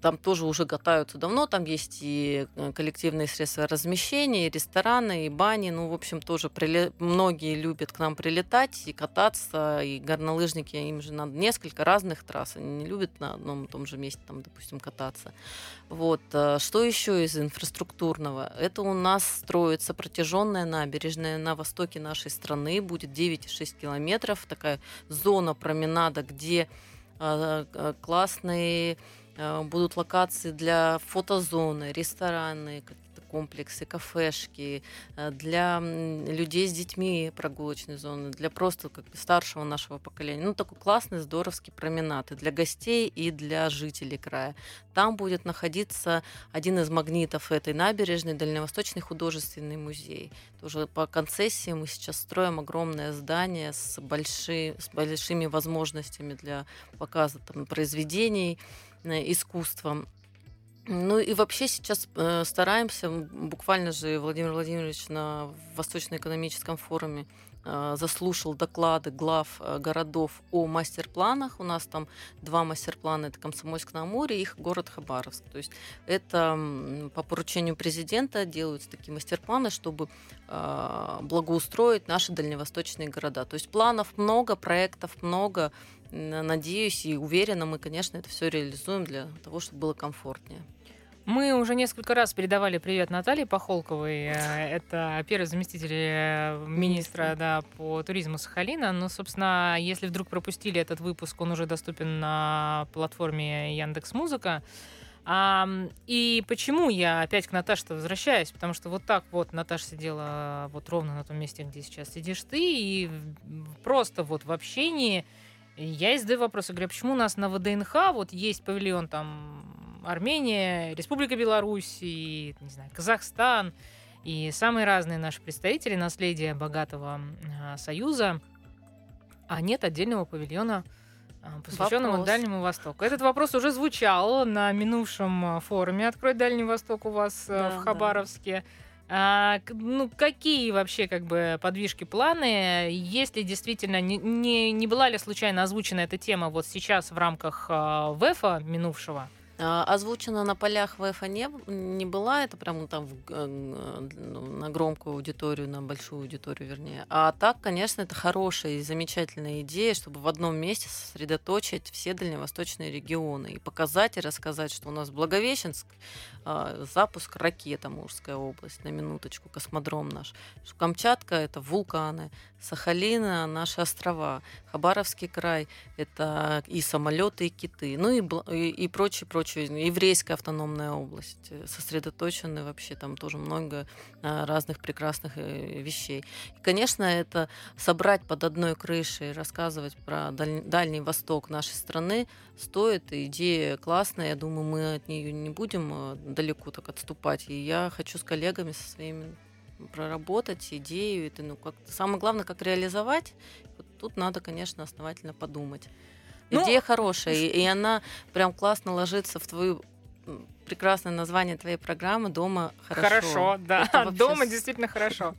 там тоже уже катаются давно, там есть и э, коллективные средства размещения, и рестораны, и бани, ну, в общем, тоже приле... многие любят к нам прилетать и кататься, и горнолыжники, им же надо несколько разных трасс, они не любят на одном и том же месте, там, допустим, кататься. Вот. Э, что еще из инфраструктурного? Это у нас строится протяженная набережная на востоке нашей страны, будет 9,6 километров, такая зона променада, где э, классные Э, будут локации для фотозоны, рестораны, комплексы, кафешки, э, для людей с детьми прогулочные зоны, для просто как бы старшего нашего поколения. Ну, такой классный, здоровский променад и для гостей, и для жителей края. Там будет находиться один из магнитов этой набережной, Дальневосточный художественный музей. Тоже по концессии мы сейчас строим огромное здание с, больши, с большими возможностями для показа там, произведений, искусством. Ну и вообще сейчас э, стараемся, буквально же Владимир Владимирович на Восточно-экономическом форуме э, заслушал доклады глав э, городов о мастер-планах. У нас там два мастер-плана, это Комсомольск на Амуре, их город Хабаровск. То есть это по поручению президента делаются такие мастер-планы, чтобы э, благоустроить наши дальневосточные города. То есть планов много, проектов много. Надеюсь и уверена, мы, конечно, это все реализуем для того, чтобы было комфортнее. Мы уже несколько раз передавали привет Наталье Похолковой. Э, это первый заместитель э, министра да, по туризму Сахалина. Но, собственно, если вдруг пропустили этот выпуск, он уже доступен на платформе Яндекс Музыка. А, и почему я опять к Наташе возвращаюсь? Потому что вот так вот Наташа сидела вот ровно на том месте, где сейчас сидишь ты, и просто вот в общении я задаю вопрос, я говорю, а почему у нас на ВДНХ вот есть павильон там Армения, Республика Беларусь, и, не знаю, Казахстан, и самые разные наши представители наследия богатого э, союза, а нет отдельного павильона, э, посвященного вопрос. Дальнему Востоку. Этот вопрос уже звучал на минувшем форуме «Открой Дальний Восток» у вас да, в Хабаровске. Да. А, ну, какие вообще как бы подвижки, планы? Если действительно не, не, не была ли случайно озвучена эта тема вот сейчас в рамках э, ВЭФа минувшего? А, озвучена на полях ВЭФа не, не была, это прямо там в, ну, на громкую аудиторию, на большую аудиторию, вернее. А так, конечно, это хорошая и замечательная идея, чтобы в одном месте сосредоточить все дальневосточные регионы и показать и рассказать, что у нас Благовещенск, а, запуск ракета Мурская область, на минуточку, космодром наш. Камчатка — это вулканы, Сахалина — наши острова, Хабаровский край — это и самолеты, и киты, ну и, и прочее, прочее прочее, еврейская автономная область, э, сосредоточены вообще там тоже много а, разных прекрасных э, вещей. И, конечно, это собрать под одной крышей, рассказывать про Даль... Дальний Восток нашей страны стоит. Идея классная, я думаю, мы от нее не будем э, далеко так отступать. И я хочу с коллегами со своими проработать идею. Это, ну, как... Самое главное, как реализовать. Вот тут надо, конечно, основательно подумать. Ну, Идея хорошая, и, и она прям классно ложится в твою прекрасное название твоей программы «Дома хорошо». Хорошо, да. Вообще... Дома действительно хорошо.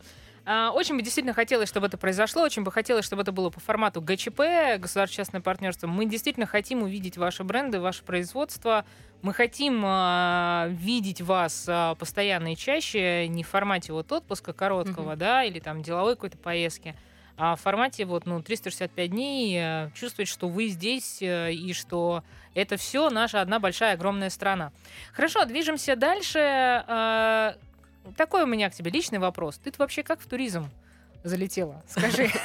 А, очень бы действительно хотелось, чтобы это произошло, очень бы хотелось, чтобы это было по формату ГЧП, государственное партнерство. Мы действительно хотим увидеть ваши бренды, ваше производство. Мы хотим а, видеть вас а, постоянно и чаще, не в формате вот отпуска короткого, mm-hmm. да, или там деловой какой-то поездки, а в формате вот, ну, 365 дней э, чувствовать, что вы здесь э, и что это все наша одна большая огромная страна. Хорошо, движемся дальше. Э, такой у меня к тебе личный вопрос. Ты вообще как в туризм? Залетела? Скажи.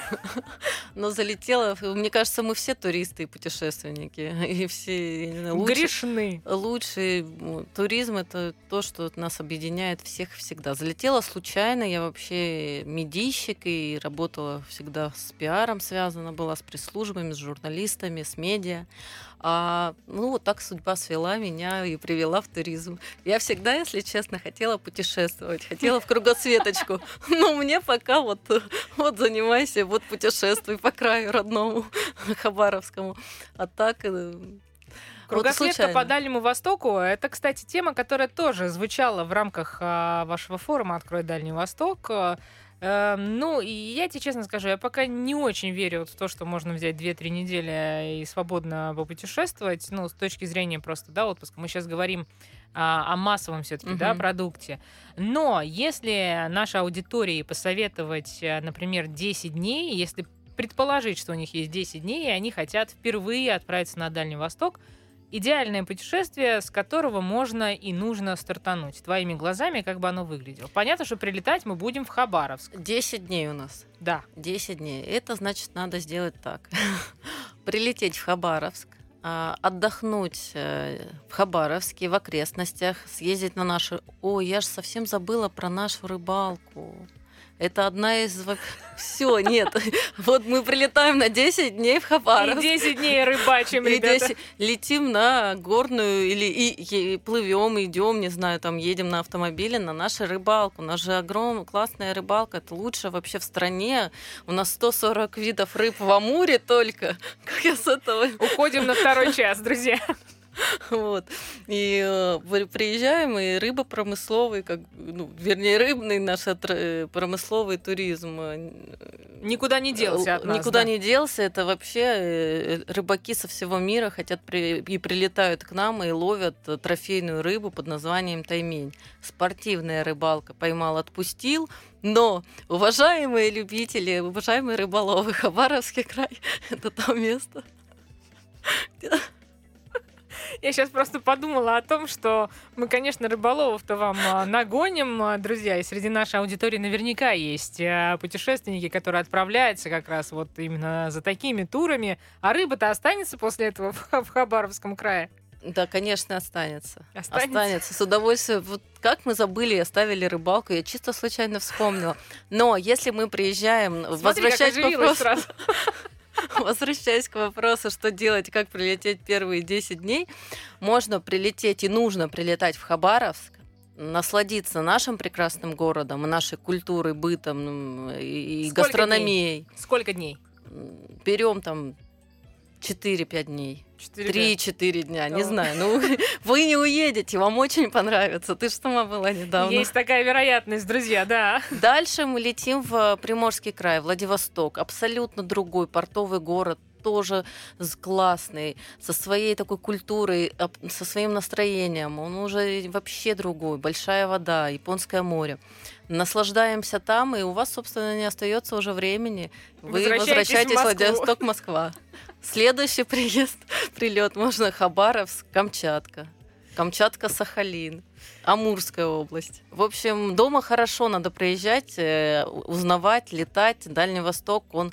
Ну, залетела. Мне кажется, мы все туристы и путешественники. И все лучше, грешны. Лучший туризм — это то, что нас объединяет всех всегда. Залетела случайно. Я вообще медийщик и работала всегда с пиаром связана была, с пресс-службами, с журналистами, с медиа. А, ну, вот так судьба свела меня и привела в туризм. Я всегда, если честно, хотела путешествовать, хотела в кругосветочку. Но мне пока вот, вот занимайся, вот путешествуй по краю родному Хабаровскому. А так э, Кругосветка вот по Дальнему Востоку. Это, кстати, тема, которая тоже звучала в рамках а, вашего форума «Открой Дальний Восток». Эм, ну, и я тебе честно скажу, я пока не очень верю в то, что можно взять 2-3 недели и свободно попутешествовать, ну, с точки зрения просто, да, отпуска. Мы сейчас говорим а, о массовом все-таки, угу. да, продукте. Но если нашей аудитории посоветовать, э, например, 10 дней, если предположить, что у них есть 10 дней, и они хотят впервые отправиться на Дальний Восток, идеальное путешествие, с которого можно и нужно стартануть. Твоими глазами, как бы оно выглядело. Понятно, что прилетать мы будем в Хабаровск. Десять дней у нас. Да. Десять дней. Это значит, надо сделать так. Прилететь в Хабаровск, а, отдохнуть э, в Хабаровске, в окрестностях, съездить на нашу... О, я же совсем забыла про нашу рыбалку. Это одна из... Все, нет. Вот мы прилетаем на 10 дней в Хабаровск. И 10 дней рыбачим, ребята. 10... Летим на горную или и, и плывем, идем, не знаю, там едем на автомобиле на нашу рыбалку. У нас же огромная классная рыбалка. Это лучше вообще в стране. У нас 140 видов рыб в Амуре только. Как я с этого... Уходим на второй час, друзья. Вот. И э, приезжаем, и рыба промысловый, как, ну, вернее, рыбный наш э, промысловый туризм. Э, никуда не делся от нас, Никуда да? не делся. Это вообще рыбаки со всего мира хотят при, и прилетают к нам и ловят трофейную рыбу под названием таймень. Спортивная рыбалка. Поймал, отпустил. Но, уважаемые любители, уважаемые рыболовы, Хабаровский край – это то место, я сейчас просто подумала о том, что мы, конечно, рыболовов-то вам а, нагоним, а, друзья, и среди нашей аудитории наверняка есть а, путешественники, которые отправляются как раз вот именно за такими турами. А рыба-то останется после этого в Хабаровском крае? Да, конечно, останется. Останется? Останется. С удовольствием. Вот как мы забыли и оставили рыбалку, я чисто случайно вспомнила. Но если мы приезжаем, Смотри, возвращаясь к вопросу... Сразу. Возвращаясь к вопросу, что делать, как прилететь первые 10 дней, можно прилететь и нужно прилетать в Хабаровск, насладиться нашим прекрасным городом, нашей культурой, бытом и Сколько гастрономией. Дней? Сколько дней? Берем там 4-5 дней. 3-4 дня, не знаю. Ну, вы не уедете, вам очень понравится. Ты что сама была недавно. Есть такая вероятность, друзья, да. Дальше мы летим в Приморский край, Владивосток. Абсолютно другой портовый город, тоже классный, со своей такой культурой, со своим настроением. Он уже вообще другой. Большая вода, Японское море. Наслаждаемся там, и у вас, собственно, не остается уже времени. Вы возвращаетесь в Владивосток, Москва. Следующий приезд, прилет можно Хабаровск, Камчатка. Камчатка, Сахалин, Амурская область. В общем, дома хорошо надо приезжать, э, узнавать, летать. Дальний Восток, он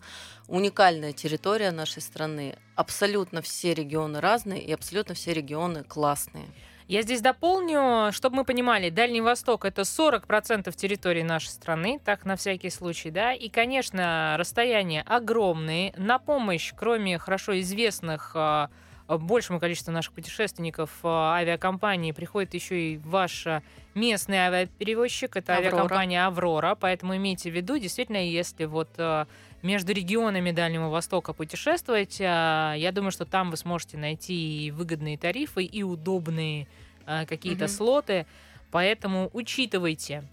уникальная территория нашей страны. Абсолютно все регионы разные и абсолютно все регионы классные. Я здесь дополню, чтобы мы понимали, Дальний Восток это 40% территории нашей страны, так на всякий случай, да, и, конечно, расстояния огромные. На помощь, кроме хорошо известных а, большему количеству наших путешественников а, авиакомпании приходит еще и ваш местный авиаперевозчик, это Аврора. авиакомпания Аврора, поэтому имейте в виду, действительно, если вот а, между регионами Дальнего Востока путешествовать, я думаю, что там вы сможете найти и выгодные тарифы, и удобные какие-то угу. слоты, поэтому учитывайте.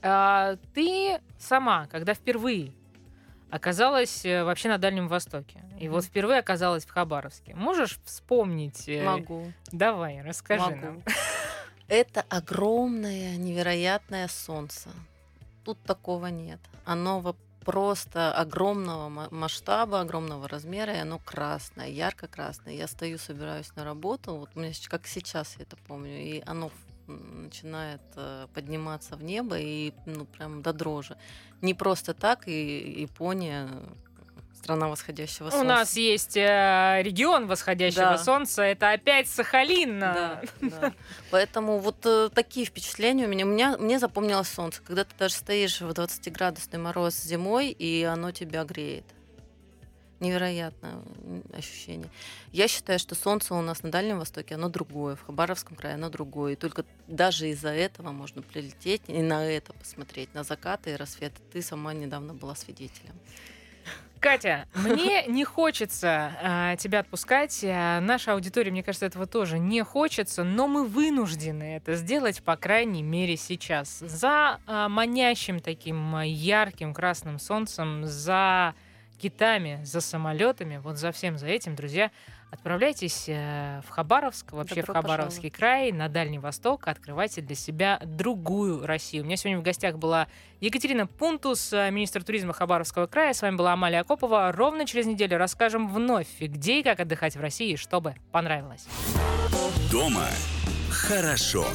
Ты сама, когда впервые оказалась э, вообще на Дальнем Востоке. И вот впервые оказалась в Хабаровске. Можешь вспомнить? Э, Могу. Давай, расскажи Могу. нам. Это огромное, невероятное солнце. Тут такого нет. Оно просто огромного масштаба, огромного размера, и оно красное, ярко-красное. Я стою, собираюсь на работу, вот у меня как сейчас я это помню, и оно начинает э, подниматься в небо и ну прям до дрожи. Не просто так, и Япония страна восходящего солнца. У нас есть э, регион восходящего да. солнца, это опять Сахалин. Да, да. Поэтому вот э, такие впечатления у меня. у меня. Мне запомнилось солнце, когда ты даже стоишь в 20-градусный мороз зимой, и оно тебя греет невероятное ощущение. Я считаю, что солнце у нас на Дальнем Востоке, оно другое, в Хабаровском крае оно другое. И только даже из-за этого можно прилететь и на это посмотреть, на закаты и рассветы. Ты сама недавно была свидетелем. Катя, мне не хочется а, тебя отпускать. А, наша аудитория, мне кажется, этого тоже не хочется, но мы вынуждены это сделать, по крайней мере, сейчас. За а, манящим таким ярким красным солнцем, за китами, за самолетами, вот за всем за этим, друзья, отправляйтесь э, в Хабаровск, вообще Добро в Хабаровский пожаловать. край, на Дальний Восток, открывайте для себя другую Россию. У меня сегодня в гостях была Екатерина Пунтус, э, министр туризма Хабаровского края. С вами была Амалия Акопова. Ровно через неделю расскажем вновь, где и как отдыхать в России, чтобы понравилось. Дома хорошо.